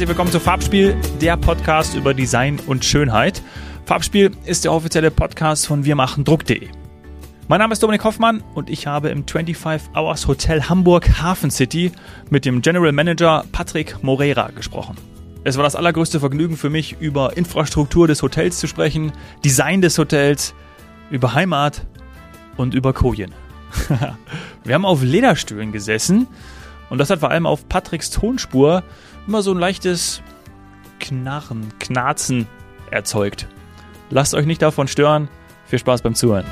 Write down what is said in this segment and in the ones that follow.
Herzlich willkommen zu Farbspiel, der Podcast über Design und Schönheit. Farbspiel ist der offizielle Podcast von wirmachendruck.de. Mein Name ist Dominik Hoffmann und ich habe im 25 Hours Hotel Hamburg Hafen City mit dem General Manager Patrick Moreira gesprochen. Es war das allergrößte Vergnügen für mich, über Infrastruktur des Hotels zu sprechen, Design des Hotels, über Heimat und über Kojen. Wir haben auf Lederstühlen gesessen und das hat vor allem auf Patricks Tonspur immer so ein leichtes Knarren, Knarzen erzeugt. Lasst euch nicht davon stören. Viel Spaß beim Zuhören.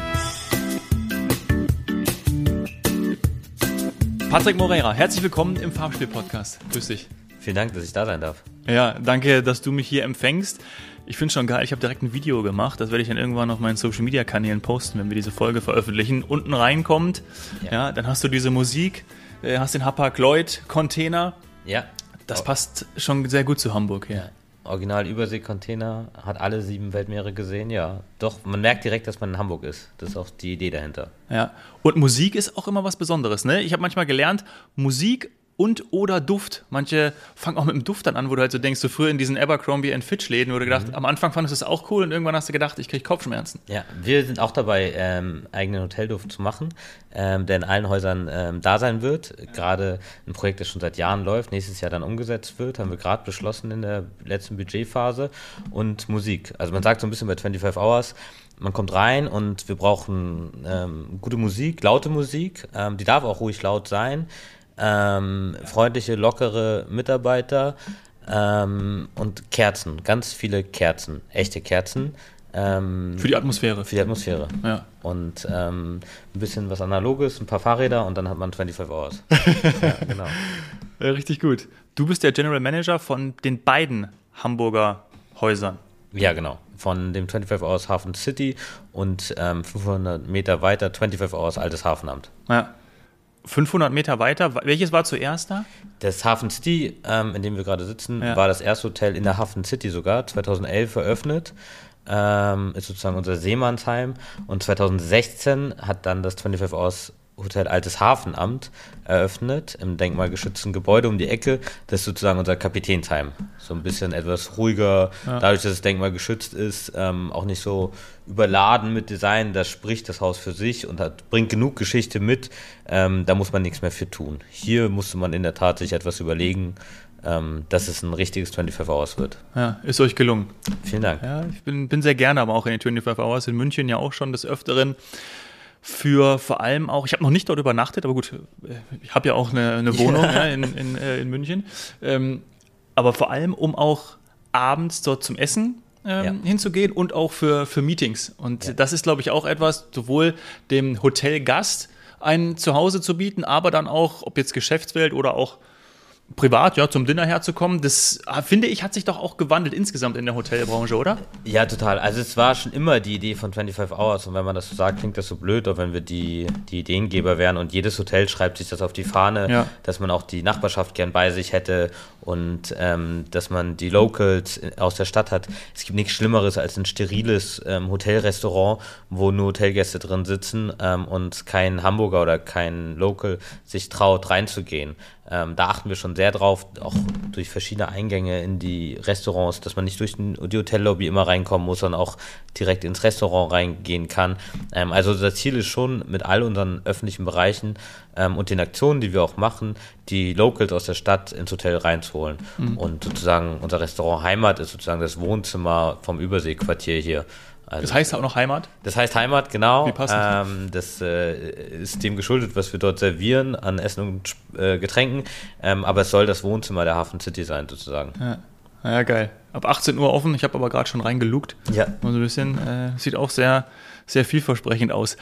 Patrick Moreira, herzlich willkommen im Farbspiel-Podcast. Grüß dich. Vielen Dank, dass ich da sein darf. Ja, danke, dass du mich hier empfängst. Ich finde schon geil, ich habe direkt ein Video gemacht. Das werde ich dann irgendwann auf meinen Social Media Kanälen posten, wenn wir diese Folge veröffentlichen. Unten reinkommt, ja, ja dann hast du diese Musik, äh, hast den Hapag Lloyd Container. Ja. Das passt schon sehr gut zu Hamburg, ja. ja. Original Überseekontainer, hat alle sieben Weltmeere gesehen, ja. Doch, man merkt direkt, dass man in Hamburg ist. Das ist auch die Idee dahinter. Ja. Und Musik ist auch immer was Besonderes, ne? Ich habe manchmal gelernt, Musik und oder Duft. Manche fangen auch mit dem Duft dann an, wo du halt so denkst, so früher in diesen Abercrombie Fitch Läden, wo du gedacht, mhm. am Anfang fandest du es auch cool und irgendwann hast du gedacht, ich kriege Kopfschmerzen. Ja, wir sind auch dabei, ähm, eigenen Hotelduft zu machen, ähm, der in allen Häusern ähm, da sein wird. Gerade ein Projekt, das schon seit Jahren läuft, nächstes Jahr dann umgesetzt wird, haben wir gerade beschlossen in der letzten Budgetphase und Musik. Also man sagt so ein bisschen bei 25 Hours, man kommt rein und wir brauchen ähm, gute Musik, laute Musik, ähm, die darf auch ruhig laut sein ähm, freundliche, lockere Mitarbeiter ähm, und Kerzen, ganz viele Kerzen, echte Kerzen. Ähm, für die Atmosphäre. Für die Atmosphäre. Ja. Und ähm, ein bisschen was Analoges, ein paar Fahrräder und dann hat man 25 Hours. ja, genau. Richtig gut. Du bist der General Manager von den beiden Hamburger Häusern. Ja, genau. Von dem 25 Hours Hafen City und ähm, 500 Meter weiter 25 Hours Altes Hafenamt. Ja. 500 Meter weiter, welches war zuerst da? Das Hafen City, ähm, in dem wir gerade sitzen, ja. war das erste Hotel in der Hafen City sogar, 2011 eröffnet. Ähm, ist sozusagen unser Seemannsheim. Und 2016 hat dann das 25 Hours Hotel Altes Hafenamt eröffnet, im denkmalgeschützten Gebäude um die Ecke. Das ist sozusagen unser Kapitänsheim. So ein bisschen etwas ruhiger, ja. dadurch, dass das Denkmal geschützt ist, ähm, auch nicht so überladen mit Design. Da spricht das Haus für sich und hat, bringt genug Geschichte mit. Ähm, da muss man nichts mehr für tun. Hier musste man in der Tat sich etwas überlegen, ähm, dass es ein richtiges 25 Hours wird. Ja, ist euch gelungen. Vielen Dank. Ja, ich bin, bin sehr gerne aber auch in den 25 Hours in München ja auch schon des Öfteren für vor allem auch, ich habe noch nicht dort übernachtet, aber gut, äh, ich habe ja auch eine, eine Wohnung ja. Ja, in, in, äh, in, München, ähm, aber vor allem, um auch abends dort zum Essen ähm, ja. hinzugehen und auch für, für Meetings. Und das ist, glaube ich, auch etwas, sowohl dem Hotelgast ein Zuhause zu bieten, aber dann auch, ob jetzt Geschäftswelt oder auch privat, ja, zum Dinner herzukommen, das ah, finde ich, hat sich doch auch gewandelt insgesamt in der Hotelbranche, oder? Ja, total. Also es war schon immer die Idee von 25 Hours und wenn man das so sagt, klingt das so blöd, auch wenn wir die, die Ideengeber wären und jedes Hotel schreibt sich das auf die Fahne, ja. dass man auch die Nachbarschaft gern bei sich hätte und ähm, dass man die Locals aus der Stadt hat. Es gibt nichts Schlimmeres als ein steriles ähm, Hotelrestaurant, wo nur Hotelgäste drin sitzen ähm, und kein Hamburger oder kein Local sich traut reinzugehen. Ähm, da achten wir schon sehr drauf, auch durch verschiedene Eingänge in die Restaurants, dass man nicht durch die Hotellobby immer reinkommen muss, sondern auch direkt ins Restaurant reingehen kann. Ähm, also das Ziel ist schon, mit all unseren öffentlichen Bereichen ähm, und den Aktionen, die wir auch machen, die Locals aus der Stadt ins Hotel reinzuholen. Mhm. Und sozusagen unser Restaurant Heimat ist sozusagen das Wohnzimmer vom Überseequartier hier. Also, das heißt auch noch Heimat? Das heißt Heimat, genau. Wie passend. Ähm, das äh, ist dem geschuldet, was wir dort servieren an Essen und äh, Getränken. Ähm, aber es soll das Wohnzimmer der Hafen City sein, sozusagen. Ja, ja geil. Ab 18 Uhr offen. Ich habe aber gerade schon reingelugt. Ja. Mal so ein bisschen. Äh, sieht auch sehr, sehr vielversprechend aus.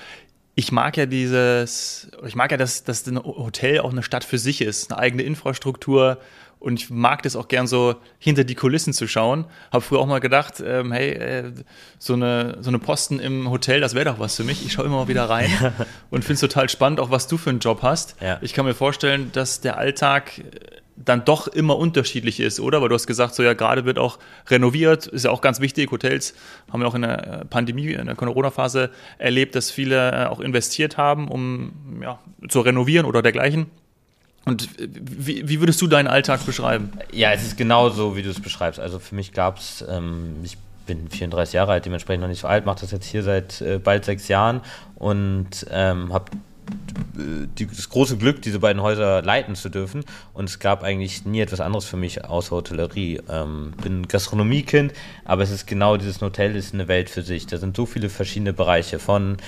Ich mag ja dieses, ich mag ja, dass, dass ein Hotel auch eine Stadt für sich ist, eine eigene Infrastruktur, und ich mag das auch gern so hinter die Kulissen zu schauen. Habe früher auch mal gedacht, ähm, hey, äh, so, eine, so eine Posten im Hotel, das wäre doch was für mich. Ich schaue immer mal wieder rein und finde es total spannend, auch was du für einen Job hast. Ja. Ich kann mir vorstellen, dass der Alltag dann doch immer unterschiedlich ist, oder? Weil du hast gesagt, so ja, gerade wird auch renoviert, ist ja auch ganz wichtig. Hotels haben wir auch in der Pandemie, in der Corona-Phase erlebt, dass viele äh, auch investiert haben, um ja, zu renovieren oder dergleichen. Und wie, wie, würdest du deinen Alltag beschreiben? Ja, es ist genau so, wie du es beschreibst. Also für mich gab es, ähm, ich bin 34 Jahre alt, dementsprechend noch nicht so alt, mache das jetzt hier seit äh, bald sechs Jahren und ähm, habe die, das große Glück, diese beiden Häuser leiten zu dürfen. Und es gab eigentlich nie etwas anderes für mich außer Hotellerie. Ähm, bin Gastronomiekind, aber es ist genau dieses Hotel ist eine Welt für sich. Da sind so viele verschiedene Bereiche von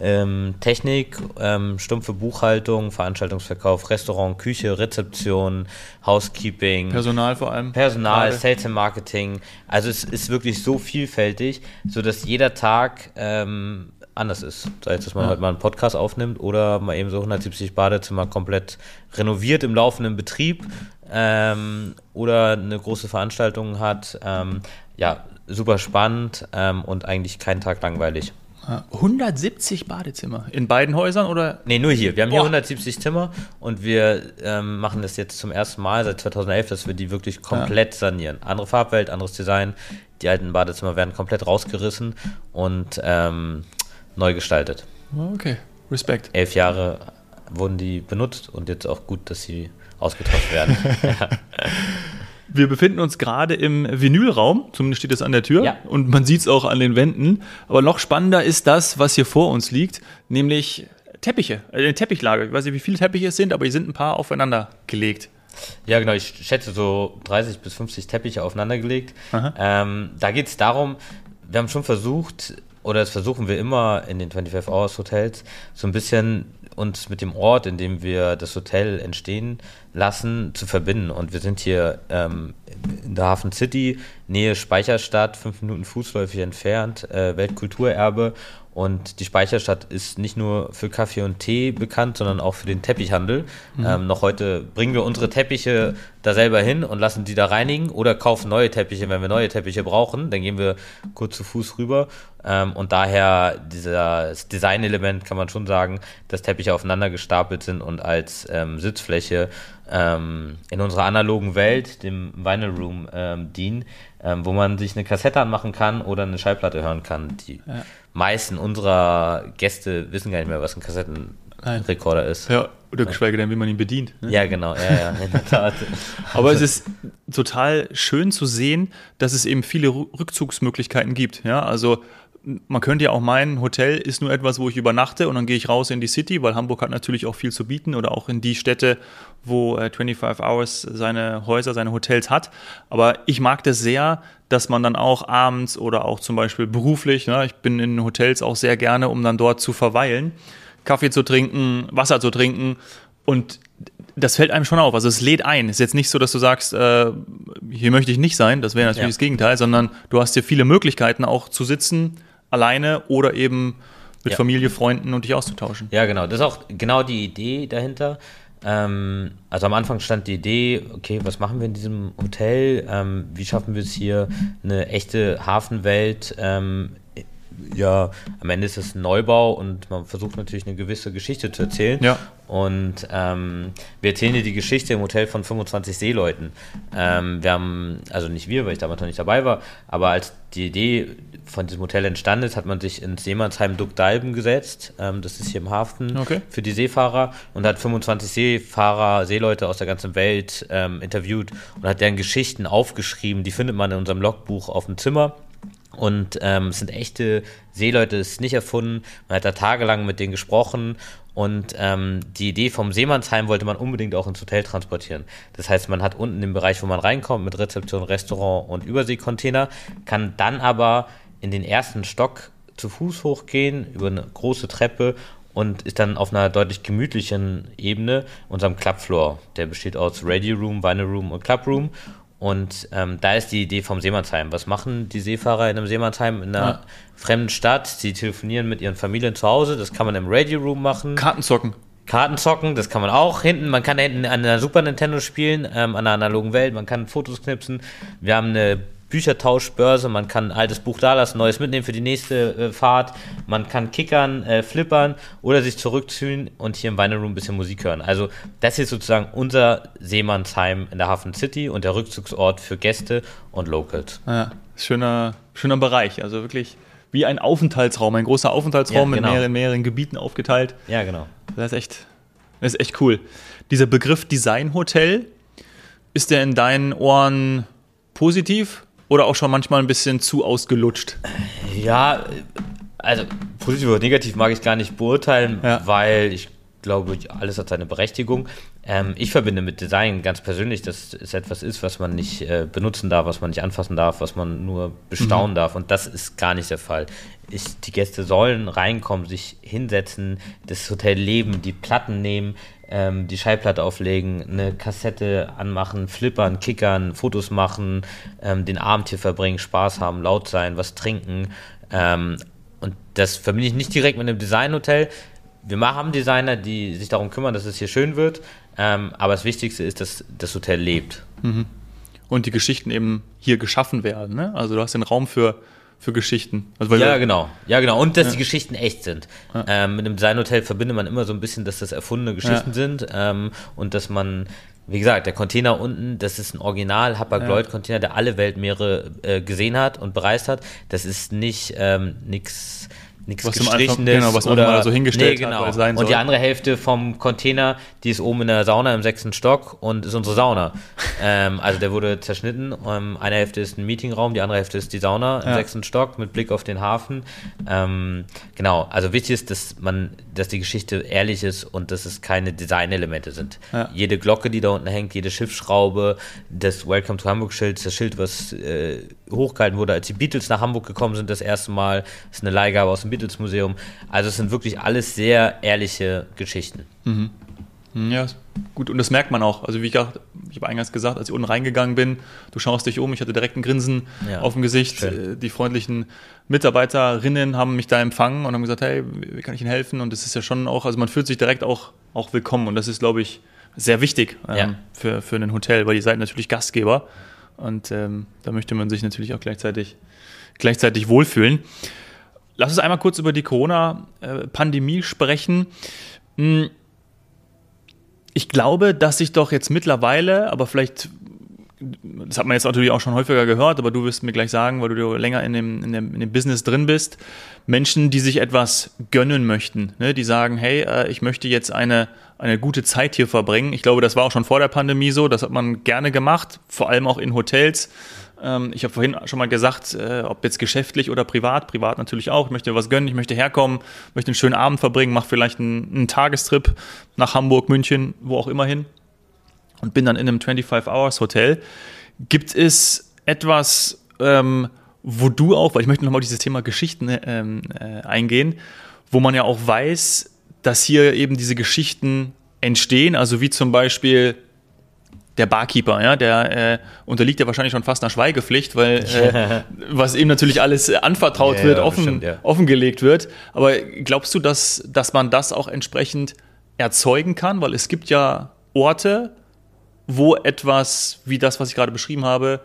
ähm, Technik, ähm, stumpfe Buchhaltung, Veranstaltungsverkauf, Restaurant, Küche, Rezeption, Housekeeping. Personal vor allem. Personal, Gerade. Sales and Marketing. Also es ist wirklich so vielfältig, sodass jeder Tag ähm, anders ist. Sei es, dass man ja. halt mal einen Podcast aufnimmt oder mal eben so 170 Badezimmer komplett renoviert im laufenden Betrieb ähm, oder eine große Veranstaltung hat. Ähm, ja, super spannend ähm, und eigentlich keinen Tag langweilig. 170 Badezimmer in beiden Häusern oder? Nee, nur hier. Wir haben Boah. hier 170 Zimmer und wir ähm, machen das jetzt zum ersten Mal seit 2011, dass wir die wirklich komplett ja. sanieren. Andere Farbwelt, anderes Design. Die alten Badezimmer werden komplett rausgerissen und ähm, neu gestaltet. Okay, Respekt. Elf Jahre wurden die benutzt und jetzt auch gut, dass sie ausgetauscht werden. Wir befinden uns gerade im Vinylraum, zumindest steht es an der Tür ja. und man sieht es auch an den Wänden. Aber noch spannender ist das, was hier vor uns liegt, nämlich Teppiche, äh, eine Teppichlage. Ich weiß nicht, wie viele Teppiche es sind, aber hier sind ein paar aufeinander gelegt. Ja, genau. Ich schätze so 30 bis 50 Teppiche aufeinander gelegt. Ähm, da geht es darum, wir haben schon versucht, oder das versuchen wir immer in den 25 Hours Hotels, so ein bisschen uns mit dem Ort, in dem wir das Hotel entstehen lassen, zu verbinden. Und wir sind hier ähm, in der Hafen City, Nähe Speicherstadt, fünf Minuten fußläufig entfernt, äh, Weltkulturerbe. Und die Speicherstadt ist nicht nur für Kaffee und Tee bekannt, sondern auch für den Teppichhandel. Mhm. Ähm, noch heute bringen wir unsere Teppiche da selber hin und lassen die da reinigen oder kaufen neue Teppiche, wenn wir neue Teppiche brauchen. Dann gehen wir kurz zu Fuß rüber. Ähm, und daher dieses Designelement kann man schon sagen, dass Teppiche aufeinander gestapelt sind und als ähm, Sitzfläche ähm, in unserer analogen Welt, dem Vinyl Room, ähm, dienen, ähm, wo man sich eine Kassette anmachen kann oder eine Schallplatte hören kann. Die ja. meisten unserer Gäste wissen gar nicht mehr, was ein Kassettenrekorder ist. Ja, oder geschweige denn, wie man ihn bedient. Ne? Ja, genau, ja, ja, in der Tat. Aber es ist total schön zu sehen, dass es eben viele Rückzugsmöglichkeiten gibt. Ja, also man könnte ja auch meinen, Hotel ist nur etwas, wo ich übernachte und dann gehe ich raus in die City, weil Hamburg hat natürlich auch viel zu bieten oder auch in die Städte, wo äh, 25 Hours seine Häuser, seine Hotels hat. Aber ich mag das sehr, dass man dann auch abends oder auch zum Beispiel beruflich, ne, ich bin in Hotels auch sehr gerne, um dann dort zu verweilen, Kaffee zu trinken, Wasser zu trinken und das fällt einem schon auf. Also es lädt ein. Es ist jetzt nicht so, dass du sagst, äh, hier möchte ich nicht sein, das wäre natürlich ja. das Gegenteil, sondern du hast hier viele Möglichkeiten auch zu sitzen, alleine oder eben mit ja. Familie, Freunden und dich auszutauschen. Ja, genau. Das ist auch genau die Idee dahinter. Ähm, also am Anfang stand die Idee, okay, was machen wir in diesem Hotel? Ähm, wie schaffen wir es hier, eine echte Hafenwelt ähm, ja, am Ende ist es ein Neubau und man versucht natürlich eine gewisse Geschichte zu erzählen. Ja. Und ähm, wir erzählen dir die Geschichte im Hotel von 25 Seeleuten. Ähm, wir haben, also nicht wir, weil ich damals noch nicht dabei war, aber als die Idee von diesem Hotel entstanden ist, hat man sich ins Seemannsheim Duck Dalben gesetzt. Ähm, das ist hier im Hafen okay. für die Seefahrer und hat 25 Seefahrer, Seeleute aus der ganzen Welt ähm, interviewt und hat deren Geschichten aufgeschrieben. Die findet man in unserem Logbuch auf dem Zimmer. Und ähm, es sind echte Seeleute, es ist nicht erfunden. Man hat da tagelang mit denen gesprochen und ähm, die Idee vom Seemannsheim wollte man unbedingt auch ins Hotel transportieren. Das heißt, man hat unten den Bereich, wo man reinkommt, mit Rezeption, Restaurant und Überseekontainer, kann dann aber in den ersten Stock zu Fuß hochgehen, über eine große Treppe und ist dann auf einer deutlich gemütlichen Ebene, unserem Clubfloor. Der besteht aus Radio Room, Vinyl Room und Club Room. Und ähm, da ist die Idee vom Seemannsheim. Was machen die Seefahrer in einem Seemannsheim in einer ja. fremden Stadt? Sie telefonieren mit ihren Familien zu Hause. Das kann man im Radio Room machen. Kartenzocken. Kartenzocken, das kann man auch hinten. Man kann da hinten an der Super Nintendo spielen, ähm, an der analogen Welt. Man kann Fotos knipsen. Wir haben eine Büchertauschbörse, man kann ein altes Buch da lassen, neues mitnehmen für die nächste äh, Fahrt, man kann kickern, äh, flippern oder sich zurückziehen und hier im Vinyl Room ein bisschen Musik hören. Also das ist sozusagen unser Seemannsheim in der Hafen City und der Rückzugsort für Gäste und Locals. Ja, schöner, schöner Bereich, also wirklich wie ein Aufenthaltsraum, ein großer Aufenthaltsraum ja, genau. mit mehreren, mehreren Gebieten aufgeteilt. Ja, genau. Das ist echt Das ist echt cool. Dieser Begriff Designhotel, ist der in deinen Ohren positiv oder auch schon manchmal ein bisschen zu ausgelutscht? Ja, also positiv oder negativ mag ich gar nicht beurteilen, ja. weil ich glaube, alles hat seine Berechtigung. Ähm, ich verbinde mit Design ganz persönlich, dass es etwas ist, was man nicht äh, benutzen darf, was man nicht anfassen darf, was man nur bestaunen mhm. darf. Und das ist gar nicht der Fall. Ich, die Gäste sollen reinkommen, sich hinsetzen, das Hotel leben, die Platten nehmen, ähm, die Schallplatte auflegen, eine Kassette anmachen, flippern, kickern, Fotos machen, ähm, den Abend hier verbringen, Spaß haben, laut sein, was trinken. Ähm, und das verbinde ich nicht direkt mit einem Designhotel. Wir haben Designer, die sich darum kümmern, dass es hier schön wird. Ähm, aber das Wichtigste ist, dass das Hotel lebt. Mhm. Und die Geschichten eben hier geschaffen werden. Ne? Also du hast den Raum für, für Geschichten. Also ja, genau. Ja, genau. Und dass ja. die Geschichten echt sind. Ja. Ähm, mit einem Designhotel verbindet man immer so ein bisschen, dass das erfundene Geschichten ja. sind ähm, und dass man wie gesagt, der Container unten, das ist ein Original Hapag-Lloyd-Container, der alle Weltmeere äh, gesehen hat und bereist hat. Das ist nicht ähm, nichts nichts gestrichenes. Genau, was man oder, so hingestellt nee, genau. hat, sein soll. Und die andere Hälfte vom Container, die ist oben in der Sauna im sechsten Stock und ist unsere Sauna. ähm, also der wurde zerschnitten. Ähm, eine Hälfte ist ein Meetingraum, die andere Hälfte ist die Sauna im ja. sechsten Stock mit Blick auf den Hafen. Ähm, genau, also wichtig ist, dass man, dass die Geschichte ehrlich ist und dass es keine Designelemente sind. Ja. Jede Glocke, die da unten hängt, jede Schiffsschraube, das Welcome to Hamburg Schild, das Schild, was äh, hochgehalten wurde, als die Beatles nach Hamburg gekommen sind, das erste Mal, ist eine Leihgabe aus dem Beatles Museum. Also es sind wirklich alles sehr ehrliche Geschichten. Mhm. Ja, gut, und das merkt man auch. Also wie ich, ich habe eingangs gesagt, als ich unten reingegangen bin, du schaust dich um, ich hatte direkt ein Grinsen ja, auf dem Gesicht. Schön. Äh, die freundlichen Mitarbeiterinnen haben mich da empfangen und haben gesagt, hey, wie kann ich Ihnen helfen? Und das ist ja schon auch, also man fühlt sich direkt auch, auch willkommen und das ist, glaube ich, sehr wichtig ähm, ja. für, für ein Hotel, weil ihr seid natürlich Gastgeber und ähm, da möchte man sich natürlich auch gleichzeitig, gleichzeitig wohlfühlen. Lass uns einmal kurz über die Corona-Pandemie sprechen. Hm, ich glaube, dass sich doch jetzt mittlerweile, aber vielleicht, das hat man jetzt natürlich auch schon häufiger gehört, aber du wirst mir gleich sagen, weil du länger in dem, in dem, in dem Business drin bist, Menschen, die sich etwas gönnen möchten, ne? die sagen, hey, äh, ich möchte jetzt eine, eine gute Zeit hier verbringen. Ich glaube, das war auch schon vor der Pandemie so, das hat man gerne gemacht, vor allem auch in Hotels. Ähm, ich habe vorhin schon mal gesagt, äh, ob jetzt geschäftlich oder privat, privat natürlich auch. Ich möchte was gönnen, ich möchte herkommen, möchte einen schönen Abend verbringen, mache vielleicht einen, einen Tagestrip nach Hamburg, München, wo auch immer hin und bin dann in einem 25-Hours-Hotel. Gibt es etwas, ähm, wo du auch, weil ich möchte nochmal dieses Thema Geschichten ähm, äh, eingehen, wo man ja auch weiß, dass hier eben diese Geschichten entstehen, also wie zum Beispiel der Barkeeper, ja, der äh, unterliegt ja wahrscheinlich schon fast einer Schweigepflicht, weil äh, was ihm natürlich alles anvertraut ja, wird, ja, offen, bestimmt, ja. offengelegt wird. Aber glaubst du, dass, dass man das auch entsprechend erzeugen kann? Weil es gibt ja Orte, wo etwas wie das, was ich gerade beschrieben habe,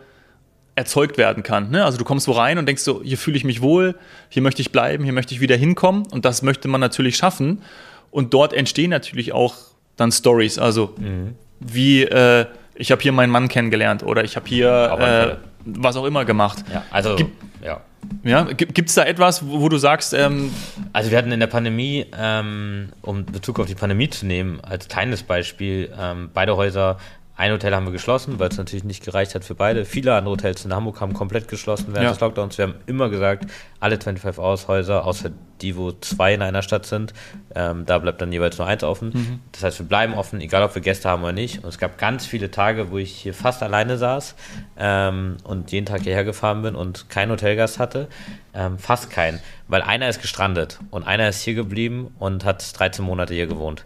erzeugt werden kann. Ne? Also du kommst wo rein und denkst so, hier fühle ich mich wohl, hier möchte ich bleiben, hier möchte ich wieder hinkommen und das möchte man natürlich schaffen. Und dort entstehen natürlich auch dann Stories. Also mhm. wie äh, ich habe hier meinen Mann kennengelernt oder ich habe hier äh, was auch immer gemacht. Ja, also Gib, ja. Ja, gibt es da etwas, wo, wo du sagst? Ähm also wir hatten in der Pandemie, ähm, um Bezug auf die Pandemie zu nehmen, als kleines Beispiel, ähm, beide Häuser ein Hotel haben wir geschlossen, weil es natürlich nicht gereicht hat für beide. Viele andere Hotels in Hamburg haben komplett geschlossen während ja. des Lockdowns. Wir haben immer gesagt, alle 25 Aushäuser, außer die, wo zwei in einer Stadt sind, ähm, da bleibt dann jeweils nur eins offen. Mhm. Das heißt, wir bleiben offen, egal ob wir Gäste haben oder nicht. Und es gab ganz viele Tage, wo ich hier fast alleine saß ähm, und jeden Tag hierher gefahren bin und keinen Hotelgast hatte. Ähm, fast keinen, weil einer ist gestrandet und einer ist hier geblieben und hat 13 Monate hier gewohnt.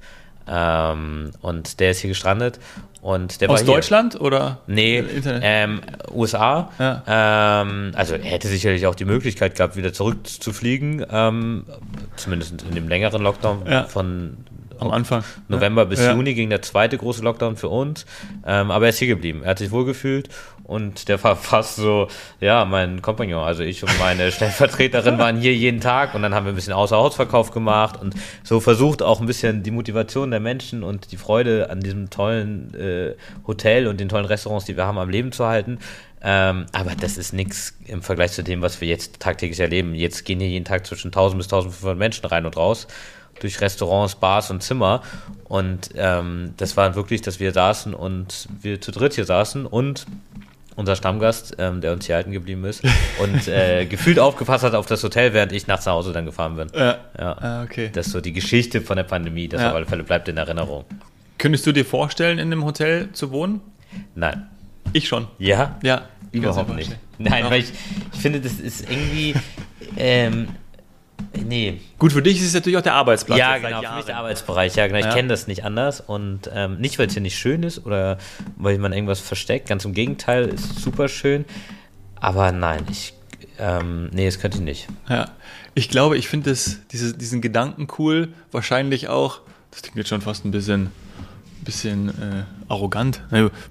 Ähm, und der ist hier gestrandet. Und der Aus Deutschland oder? Nee, ähm, USA. Ja. Ähm, also er hätte sicherlich auch die Möglichkeit gehabt, wieder zurückzufliegen. Ähm, zumindest in dem längeren Lockdown ja. von am Anfang. November bis ja. Juni ging der zweite große Lockdown für uns. Ähm, aber er ist hier geblieben. Er hat sich wohlgefühlt und der war fast so, ja, mein Kompagnon. Also ich und meine Stellvertreterin waren hier jeden Tag und dann haben wir ein bisschen Außerhausverkauf gemacht und so versucht auch ein bisschen die Motivation der Menschen und die Freude an diesem tollen äh, Hotel und den tollen Restaurants, die wir haben, am Leben zu halten. Ähm, aber das ist nichts im Vergleich zu dem, was wir jetzt tagtäglich erleben. Jetzt gehen hier jeden Tag zwischen 1000 bis 1500 Menschen rein und raus. Durch Restaurants, Bars und Zimmer. Und ähm, das war wirklich, dass wir saßen und wir zu dritt hier saßen und unser Stammgast, ähm, der uns hier halten geblieben ist und äh, gefühlt aufgepasst hat auf das Hotel, während ich nachts nach Hause dann gefahren bin. Ja. ja. Ah, okay. Das ist so die Geschichte von der Pandemie, das ja. auf alle Fälle bleibt in Erinnerung. Könntest du dir vorstellen, in einem Hotel zu wohnen? Nein. Ich schon. Ja? Ja. Überhaupt nicht. Nein, ja. weil ich, ich finde, das ist irgendwie. Ähm, Nee. Gut, für dich ist es natürlich auch der Arbeitsplatz. Ja, genau, für mich der Arbeitsbereich. Ja, genau. Ich ja. kenne das nicht anders. Und ähm, nicht, weil es hier nicht schön ist oder weil man irgendwas versteckt. Ganz im Gegenteil, ist super schön. Aber nein, ich. Ähm, nee, das könnte ich nicht. Ja. Ich glaube, ich finde diese, diesen Gedanken cool. Wahrscheinlich auch. Das klingt jetzt schon fast ein bisschen bisschen äh, arrogant.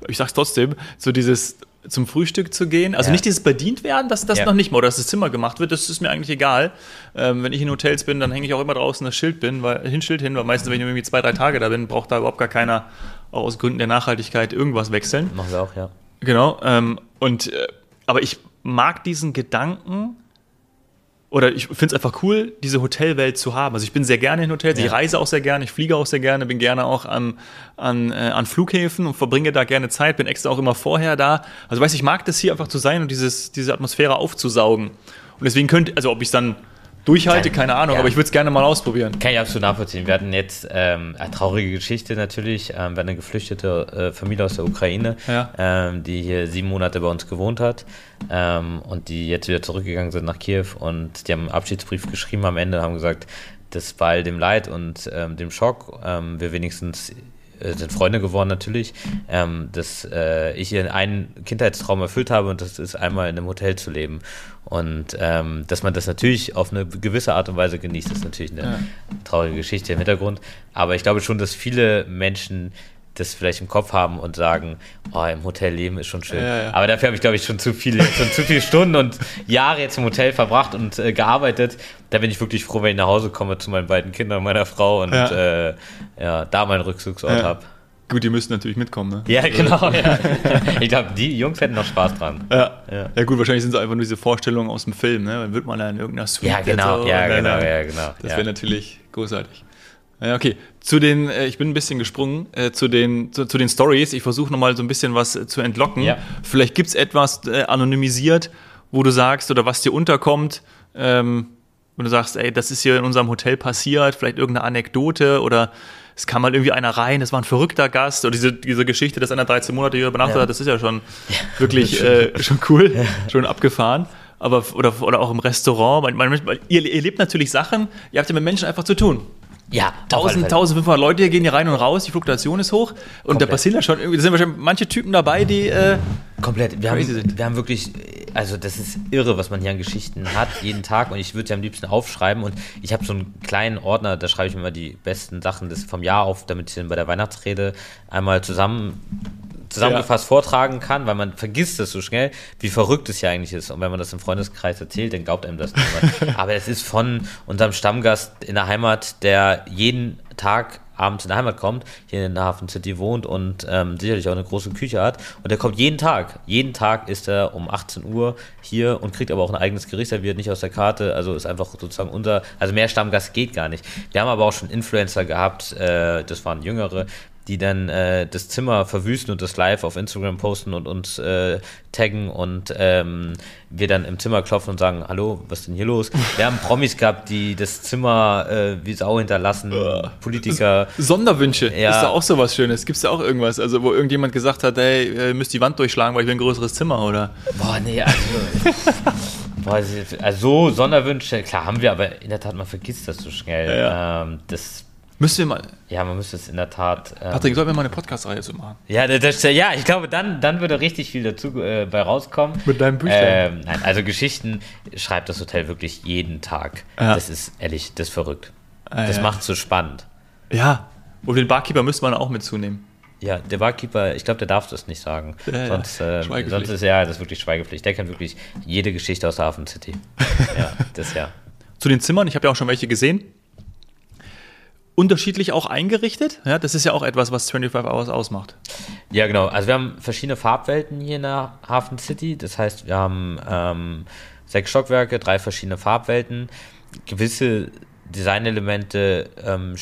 Ich sag's trotzdem, so dieses zum Frühstück zu gehen. Also ja. nicht dieses bedient werden, dass das ja. noch nicht mal, oder dass das Zimmer gemacht wird, das ist mir eigentlich egal. Ähm, wenn ich in Hotels bin, dann hänge ich auch immer draußen das Schild bin, weil, hin, Schild hin, weil meistens, wenn ich irgendwie zwei, drei Tage da bin, braucht da überhaupt gar keiner, auch aus Gründen der Nachhaltigkeit, irgendwas wechseln. Machen wir auch, ja. Genau. Ähm, und, äh, aber ich mag diesen Gedanken, oder ich finde es einfach cool, diese Hotelwelt zu haben. Also ich bin sehr gerne in Hotels, ja. ich reise auch sehr gerne, ich fliege auch sehr gerne, bin gerne auch an, an, äh, an Flughäfen und verbringe da gerne Zeit, bin extra auch immer vorher da. Also weiß ich mag das hier einfach zu sein und dieses, diese Atmosphäre aufzusaugen. Und deswegen könnte, also ob ich es dann durchhalte, keine Ahnung, ja. aber ich würde es gerne mal ausprobieren. Kann ich absolut nachvollziehen. Wir hatten jetzt ähm, eine traurige Geschichte natürlich, ähm, wir eine geflüchtete äh, Familie aus der Ukraine, ja. ähm, die hier sieben Monate bei uns gewohnt hat ähm, und die jetzt wieder zurückgegangen sind nach Kiew und die haben einen Abschiedsbrief geschrieben am Ende, haben gesagt, dass bei all dem Leid und ähm, dem Schock ähm, wir wenigstens sind Freunde geworden natürlich, ähm, dass äh, ich ihren einen Kindheitstraum erfüllt habe und das ist einmal in einem Hotel zu leben. Und ähm, dass man das natürlich auf eine gewisse Art und Weise genießt, ist natürlich eine ja. traurige Geschichte im Hintergrund. Aber ich glaube schon, dass viele Menschen das vielleicht im Kopf haben und sagen, oh, im Hotel leben ist schon schön. Ja, ja. Aber dafür habe ich, glaube ich, schon zu viele, schon zu viele Stunden und Jahre jetzt im Hotel verbracht und äh, gearbeitet. Da bin ich wirklich froh, wenn ich nach Hause komme zu meinen beiden Kindern und meiner Frau und ja, äh, ja da meinen Rückzugsort habe. Gut, die müssten natürlich mitkommen, ne? Ja, genau. Ja. Ich glaube, die Jungs hätten noch Spaß dran. Ja. ja. Ja. gut, wahrscheinlich sind es einfach nur diese Vorstellungen aus dem Film, ne? Dann wird man da in irgendeiner Suite. Ja, genau, ja, genau, ja, genau. Das wäre natürlich großartig. Ja, okay. Zu den, äh, ich bin ein bisschen gesprungen, äh, zu den, zu, zu den Stories. Ich versuche nochmal so ein bisschen was äh, zu entlocken. Ja. Vielleicht gibt es etwas äh, anonymisiert, wo du sagst, oder was dir unterkommt, ähm, wo du sagst, ey, das ist hier in unserem Hotel passiert, vielleicht irgendeine Anekdote oder es kam mal irgendwie einer rein, das war ein verrückter Gast oder diese, diese Geschichte, dass einer 13 Monate hier übernachtet ja. hat, das ist ja schon ja. wirklich äh, schon cool, schon abgefahren aber oder, oder auch im Restaurant. Man, man, ihr, ihr lebt natürlich Sachen, ihr habt ja mit Menschen einfach zu tun. Ja, 1000, 1500 Leute gehen hier rein und raus, die Fluktuation ist hoch und Komplett. da passiert ja schon irgendwie, da sind wahrscheinlich manche Typen dabei, die äh, Komplett. Wir haben, sind. wir haben wirklich, also das ist irre, was man hier an Geschichten hat, jeden Tag und ich würde sie am liebsten aufschreiben und ich habe so einen kleinen Ordner, da schreibe ich mir immer die besten Sachen des, vom Jahr auf, damit ich dann bei der Weihnachtsrede einmal zusammen zusammengefasst ja. vortragen kann, weil man vergisst es so schnell, wie verrückt es ja eigentlich ist. Und wenn man das im Freundeskreis erzählt, dann glaubt einem das niemand. Aber es ist von unserem Stammgast in der Heimat, der jeden Tag abends in der Heimat kommt, hier in der Hafen City wohnt und ähm, sicherlich auch eine große Küche hat. Und der kommt jeden Tag. Jeden Tag ist er um 18 Uhr hier und kriegt aber auch ein eigenes Gericht serviert, nicht aus der Karte. Also ist einfach sozusagen unser, also mehr Stammgast geht gar nicht. Wir haben aber auch schon Influencer gehabt, äh, das waren jüngere, die dann äh, das Zimmer verwüsten und das live auf Instagram posten und uns äh, taggen und ähm, wir dann im Zimmer klopfen und sagen, hallo, was ist denn hier los? Wir haben Promis gehabt, die das Zimmer äh, wie Sau hinterlassen, Politiker. Sonderwünsche, ja. ist da auch sowas Schönes? Gibt es da auch irgendwas, also wo irgendjemand gesagt hat, hey, ihr müsst die Wand durchschlagen, weil ich will ein größeres Zimmer, oder? Boah, nee, also... also so Sonderwünsche, klar haben wir, aber in der Tat, man vergisst das so schnell. Ja. Ähm, das Müssen wir mal. Ja, man müsste es in der Tat. Ähm, Patrick, sollten wir mal eine Podcast-Reihe zu machen? Ja, das, ja, ich glaube, dann, dann würde richtig viel dazu äh, bei rauskommen. Mit deinem Büchlein? Ähm, nein, also Geschichten schreibt das Hotel wirklich jeden Tag. Ja. Das ist ehrlich, das ist verrückt. Ah, das ja. macht es so spannend. Ja, und den Barkeeper müsste man auch mitzunehmen. Ja, der Barkeeper, ich glaube, der darf das nicht sagen. Ja, sonst, äh, sonst ist ja, das ist wirklich Schweigepflicht. Der kennt wirklich jede Geschichte aus der Hafen City. ja, das ja. Zu den Zimmern, ich habe ja auch schon welche gesehen unterschiedlich auch eingerichtet. Ja, das ist ja auch etwas, was 25 Hours ausmacht. Ja, genau. Also wir haben verschiedene Farbwelten hier in der Hafen City. Das heißt, wir haben ähm, sechs Stockwerke, drei verschiedene Farbwelten. Gewisse Designelemente ähm,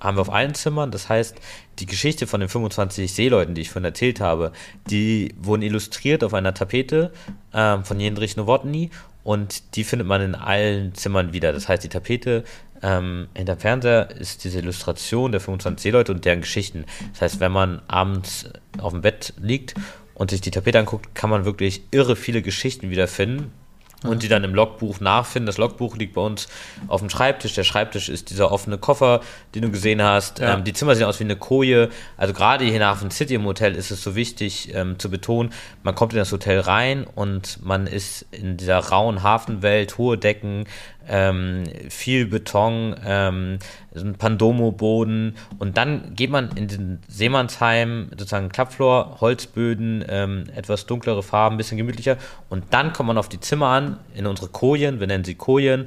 haben wir auf allen Zimmern. Das heißt, die Geschichte von den 25 Seeleuten, die ich vorhin erzählt habe, die wurden illustriert auf einer Tapete ähm, von Jendrich Nowotny und die findet man in allen Zimmern wieder. Das heißt, die Tapete ähm, hinterm Fernseher ist diese Illustration der 25 Seeleute und deren Geschichten. Das heißt, wenn man abends auf dem Bett liegt und sich die Tapete anguckt, kann man wirklich irre viele Geschichten wiederfinden und die dann im Logbuch nachfinden. Das Logbuch liegt bei uns auf dem Schreibtisch. Der Schreibtisch ist dieser offene Koffer, den du gesehen hast. Ja. Ähm, die Zimmer sehen aus wie eine Koje. Also gerade hier nach dem City im Hotel ist es so wichtig ähm, zu betonen, man kommt in das Hotel rein und man ist in dieser rauen Hafenwelt, hohe Decken, ähm, viel Beton, ähm, ein Pandomo-Boden und dann geht man in den Seemannsheim, sozusagen Klappfloor, Holzböden, ähm, etwas dunklere Farben, ein bisschen gemütlicher und dann kommt man auf die Zimmer an, in unsere Kojen, wir nennen sie Kojen,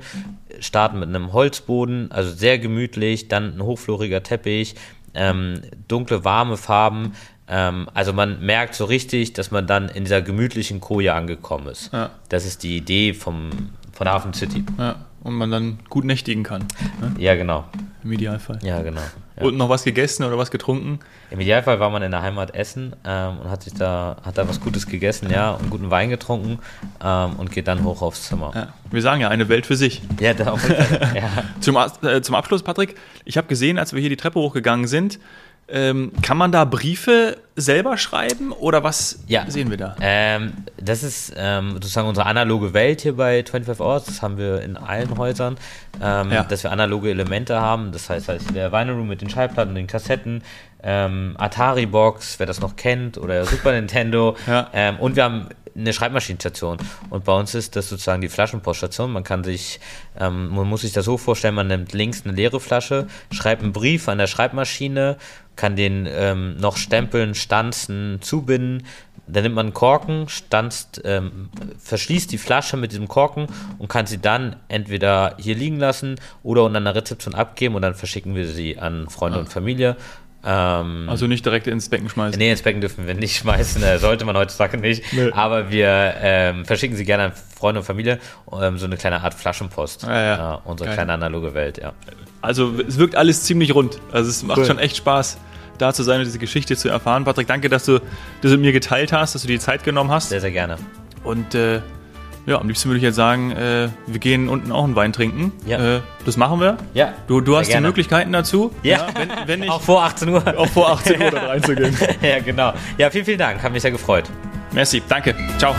starten mit einem Holzboden, also sehr gemütlich, dann ein hochfloriger Teppich, ähm, dunkle, warme Farben, ähm, also man merkt so richtig, dass man dann in dieser gemütlichen Koje angekommen ist. Ja. Das ist die Idee vom, von Hafen City. Ja, und man dann gut nächtigen kann. Ne? Ja, genau. Im Idealfall. Ja, genau. Ja. Und noch was gegessen oder was getrunken? Im Idealfall war man in der Heimat essen ähm, und hat sich da, hat da was Gutes gegessen, ja, und guten Wein getrunken ähm, und geht dann hoch aufs Zimmer. Ja. Wir sagen ja, eine Welt für sich. Ja, da auch. ja. zum, äh, zum Abschluss, Patrick, ich habe gesehen, als wir hier die Treppe hochgegangen sind, ähm, kann man da Briefe selber schreiben oder was ja. sehen wir da? Ähm, das ist ähm, sozusagen unsere analoge Welt hier bei 25 Hours. Das haben wir in allen Häusern, ähm, ja. dass wir analoge Elemente haben. Das heißt, heißt der Vinyl Room mit den Schallplatten, den Kassetten, ähm, Atari Box, wer das noch kennt, oder Super Nintendo. Ja. Ähm, und wir haben eine Schreibmaschinenstation. Und bei uns ist das sozusagen die Flaschenpoststation. Man kann sich, ähm, man muss sich das so vorstellen, man nimmt links eine leere Flasche, schreibt einen Brief an der Schreibmaschine, kann den ähm, noch stempeln, stanzen, zubinden. Dann nimmt man einen Korken, stanzt, ähm, verschließt die Flasche mit diesem Korken und kann sie dann entweder hier liegen lassen oder unter einer Rezeption abgeben und dann verschicken wir sie an Freunde ah. und Familie. Ähm, also nicht direkt ins Becken schmeißen? Nee, ins Becken dürfen wir nicht schmeißen, äh, sollte man heutzutage nicht. Nee. Aber wir ähm, verschicken sie gerne an Freunde und Familie, ähm, so eine kleine Art Flaschenpost. Ja, ja. Äh, unsere Geil. kleine analoge Welt, ja. Also es wirkt alles ziemlich rund. Also es macht cool. schon echt Spaß, da zu sein und diese Geschichte zu erfahren. Patrick, danke, dass du das mit mir geteilt hast, dass du die Zeit genommen hast. Sehr, sehr gerne. Und äh, ja, am liebsten würde ich jetzt sagen, äh, wir gehen unten auch einen Wein trinken. Ja. Äh, das machen wir. Ja. Du, du hast die Möglichkeiten dazu. Ja. ja wenn, wenn ich, auch vor 18 Uhr. Auch vor 18 Uhr da reinzugehen. ja, genau. Ja, vielen, vielen Dank. Hat mich sehr gefreut. Merci. Danke. Ciao.